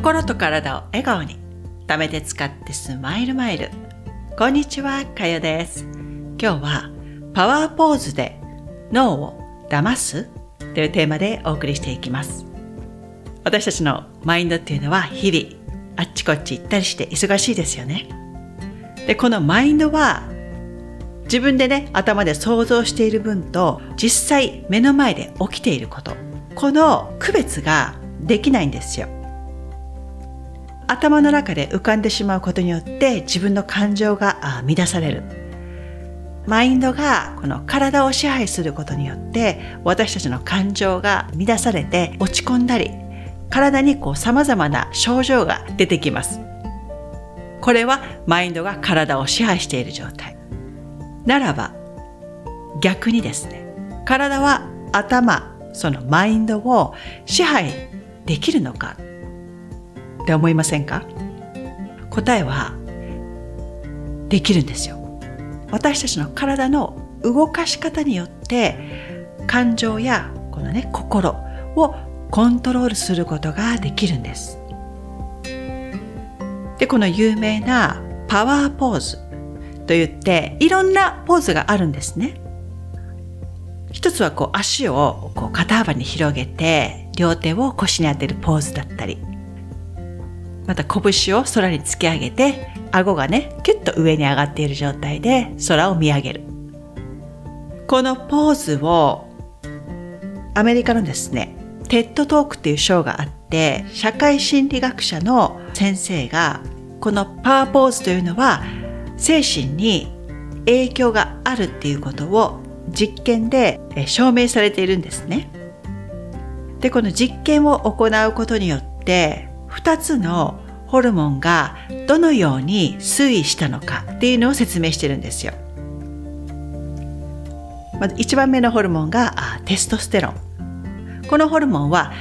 心と体を笑顔に。貯めて使ってスマイルマイル。こんにちはかよです。今日はパワーポーズで脳を騙す？というテーマでお送りしていきます。私たちのマインドっていうのは日々あっちこっち行ったりして忙しいですよね。でこのマインドは自分でね頭で想像している分と実際目の前で起きていること。この区別ができないんですよ。頭の中で浮かんでしまうことによって自分の感情が乱される。マインドがこの体を支配することによって私たちの感情が乱されて落ち込んだり体にこう様々な症状が出てきます。これはマインドが体を支配している状態。ならば逆にですね体は頭そのマインドを支配できるのかって思いませんか？答えはできるんですよ。私たちの体の動かし方によって感情やこのね心をコントロールすることができるんです。でこの有名なパワーポーズと言っていろんなポーズがあるんですね。一つはこう足をこう肩幅に広げて両手を腰に当てるポーズだったり。また拳を空に突き上げて顎がねキュッと上に上がっている状態で空を見上げるこのポーズをアメリカのですねテッドトークっていうショーがあって社会心理学者の先生がこのパワーポーズというのは精神に影響があるっていうことを実験で証明されているんですね。で、この実験を行うことによって2つのホルモンがどのように推移したのかっていうのを説明してるんですよ。まず1番目のホルモンがテストステロン。このホルモンは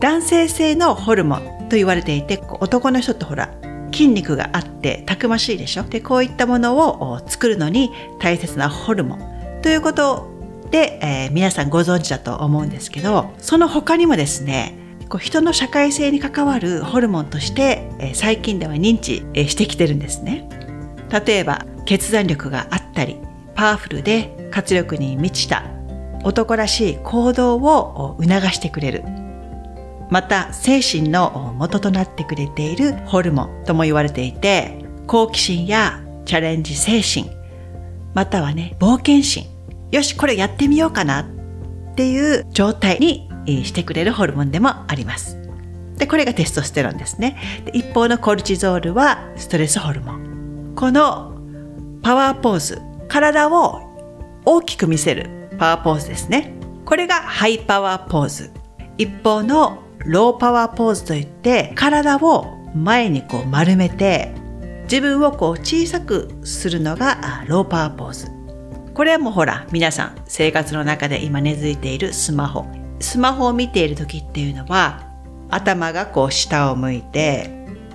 男性性のホルモンと言われていて男の人ってほら筋肉があってたくましいでしょ？でこういったものを作るのに大切なホルモンということで、えー、皆さんご存知だと思うんですけどその他にもですねこう人の社会性に関わるホルモンとして、え、最近では認知、え、してきてるんですね。例えば決断力があったりパワフルで活力に満ちた男らしい行動を促してくれる。また精神の元となってくれているホルモンとも言われていて好奇心やチャレンジ精神またはね冒険心。よしこれやってみようかなっていう状態にしてくれるホルモンでもあります。でこれがテストステロンですね。で一方のコルチゾールはストレスホルモン。このパワーポーズ体を大きく見せるパワーポーズですね。これがハイパワーポーズ。一方のローパワーポーズといって体を前にこう丸めて自分をこう小さくするのがローパワーポーズ。これはもうほら皆さん生活の中で今根付いているスマホ。スマホを見ている時っていうのは頭がこう下を向いて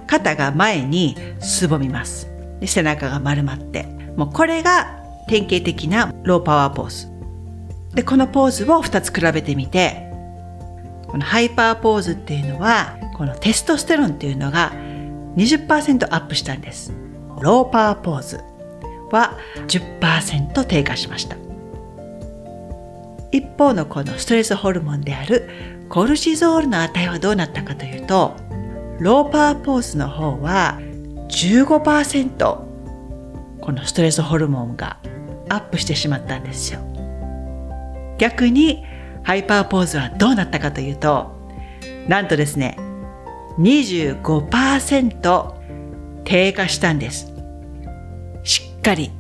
肩が前にすぼみます。で背中が丸まって。もうこれが典型的なローパワーポーズでこのポーズを2つ比べてみてこのハイパワーポーズっていうのはこのテストステロンっていうのが20%アップしたんです。ローパワーポーズは10%低下しました。一方のこのストレスホルモンであるコルチゾールの値はどうなったかというとローパーポーズの方は15%このストレスホルモンがアップしてしまったんですよ逆にハイパーポーズはどうなったかというと、なんとですね、25%低下したんです。しっかり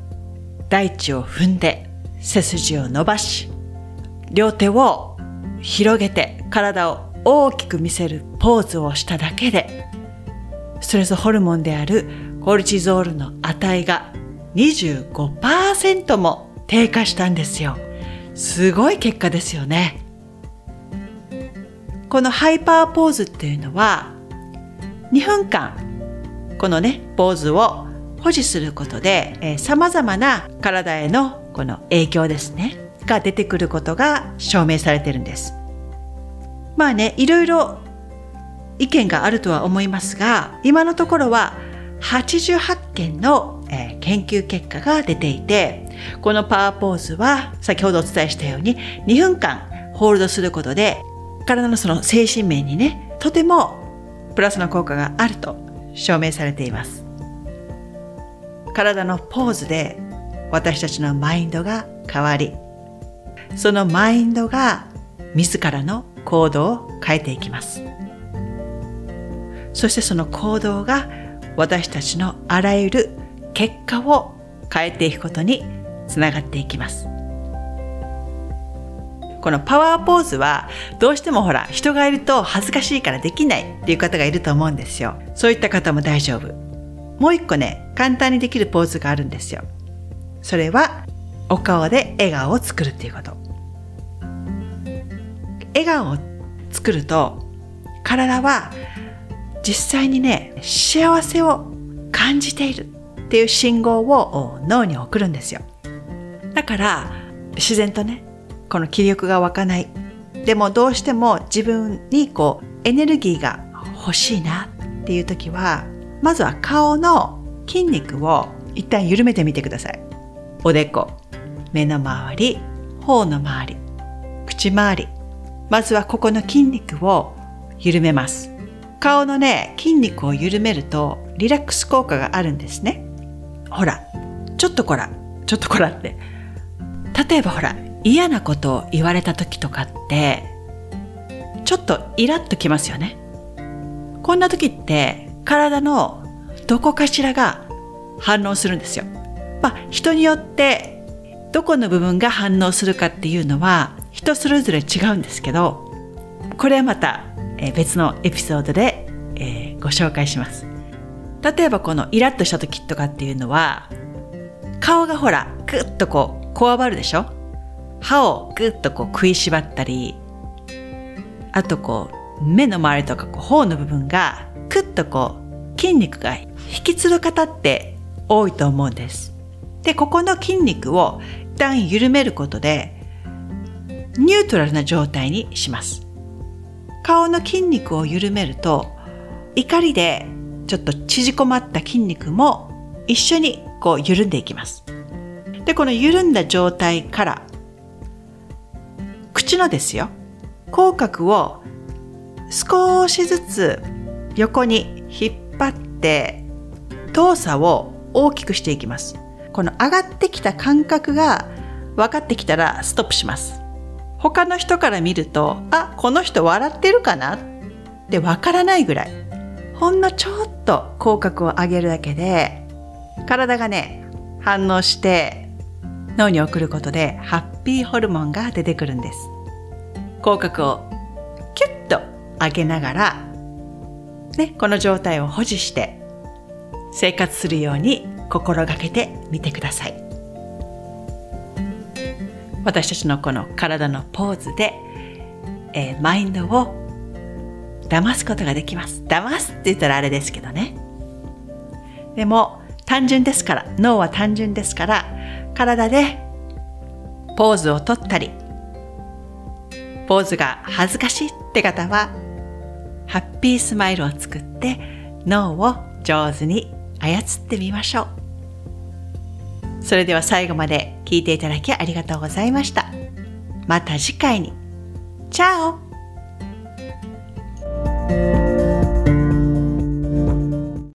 大地を踏んで背筋を伸ばし、両手を広げて体を大きく見せるポーズをしただけで、ストレスホルモンであるコルチゾールの値が25%も低下したんですよ。すごい結果ですよね。このハイパーポーズっていうのは2分間このねポーズを保持することでさまざまな体へのこの影響ですねが出てくることが証明されてるんです。まあねいろいろ意見があるとは思いますが今のところは88件の、え、研究結果が出ていてこのパワーポーズは先ほどお伝えしたように2分間ホールドすることで体のその精神面にねとてもプラスの効果があると証明されています体のポーズで私たちのマインドが変わりそのマインドが自らの行動を変えていきます。そしてその行動が私たちのあらゆる結果を変えていくことにつながっていきます。このパワーポーズはどうしてもほら人がいると恥ずかしいからできないっていう方がいると思うんですよ。そういった方も大丈夫。もう一個ね簡単にできるポーズがあるんですよ。それはお顔で笑顔を作るっていうこと。笑顔を作ると体は実際にね幸せを感じているっていう信号を脳に送るんですよ。だから自然とねこの気力が湧かない。でもどうしても自分にこうエネルギーが欲しいなっていう時はまずは顔の筋肉を一旦緩めてみてください。おでこ目の周り頬の周り口周り。まずはここの筋肉を緩めます。顔のね筋肉を緩めるとリラックス効果があるんですね。ほらちょっとこらちょっとこらって。例えばほら嫌なことを言われた時とかってちょっとイラッときますよね。こんな時って体のどこかしらが反応するんですよ。まあ人によってどこの部分が反応するかっていうのは人それぞれ違うんですけどこれはまた別のエピソードでご紹介します。例えばこのイラッとした時とかっていうのは顔がほらグッとこうこわばるでしょ？歯をグッとこう食いしばったりあとこう目の周りとかこう頬の部分がクッとこう筋肉が引きつる方って多いと思うんです。でここの筋肉を一旦緩めることでニュートラルな状態にします。顔の筋肉を緩めると怒りでちょっと縮こまった筋肉も一緒にこう緩んでいきます。でこの緩んだ状態から口のですよ口角を少しずつ横に引っ張って動作を大きくしていきます。この上がってきた感覚が分かってきたらストップします。他の人から見るとあこの人笑ってるかな？ってわからないぐらい。ほんのちょっと口角を上げるだけで体がね反応して脳に送ることでハッピーホルモンが出てくるんです。口角をキュッと上げながら、ね、この状態を保持して生活するように心がけてみてください。私たちのこの体のポーズで、えー、マインドを騙すことができます。騙すって言ったらあれですけどね。でも単純ですから脳は単純ですから体でポーズをとったりポーズが恥ずかしいって方はハッピースマイルを作って脳を上手に操ってみましょう。それでは最後まで聞いていただきありがとうございました。また次回に。チャオ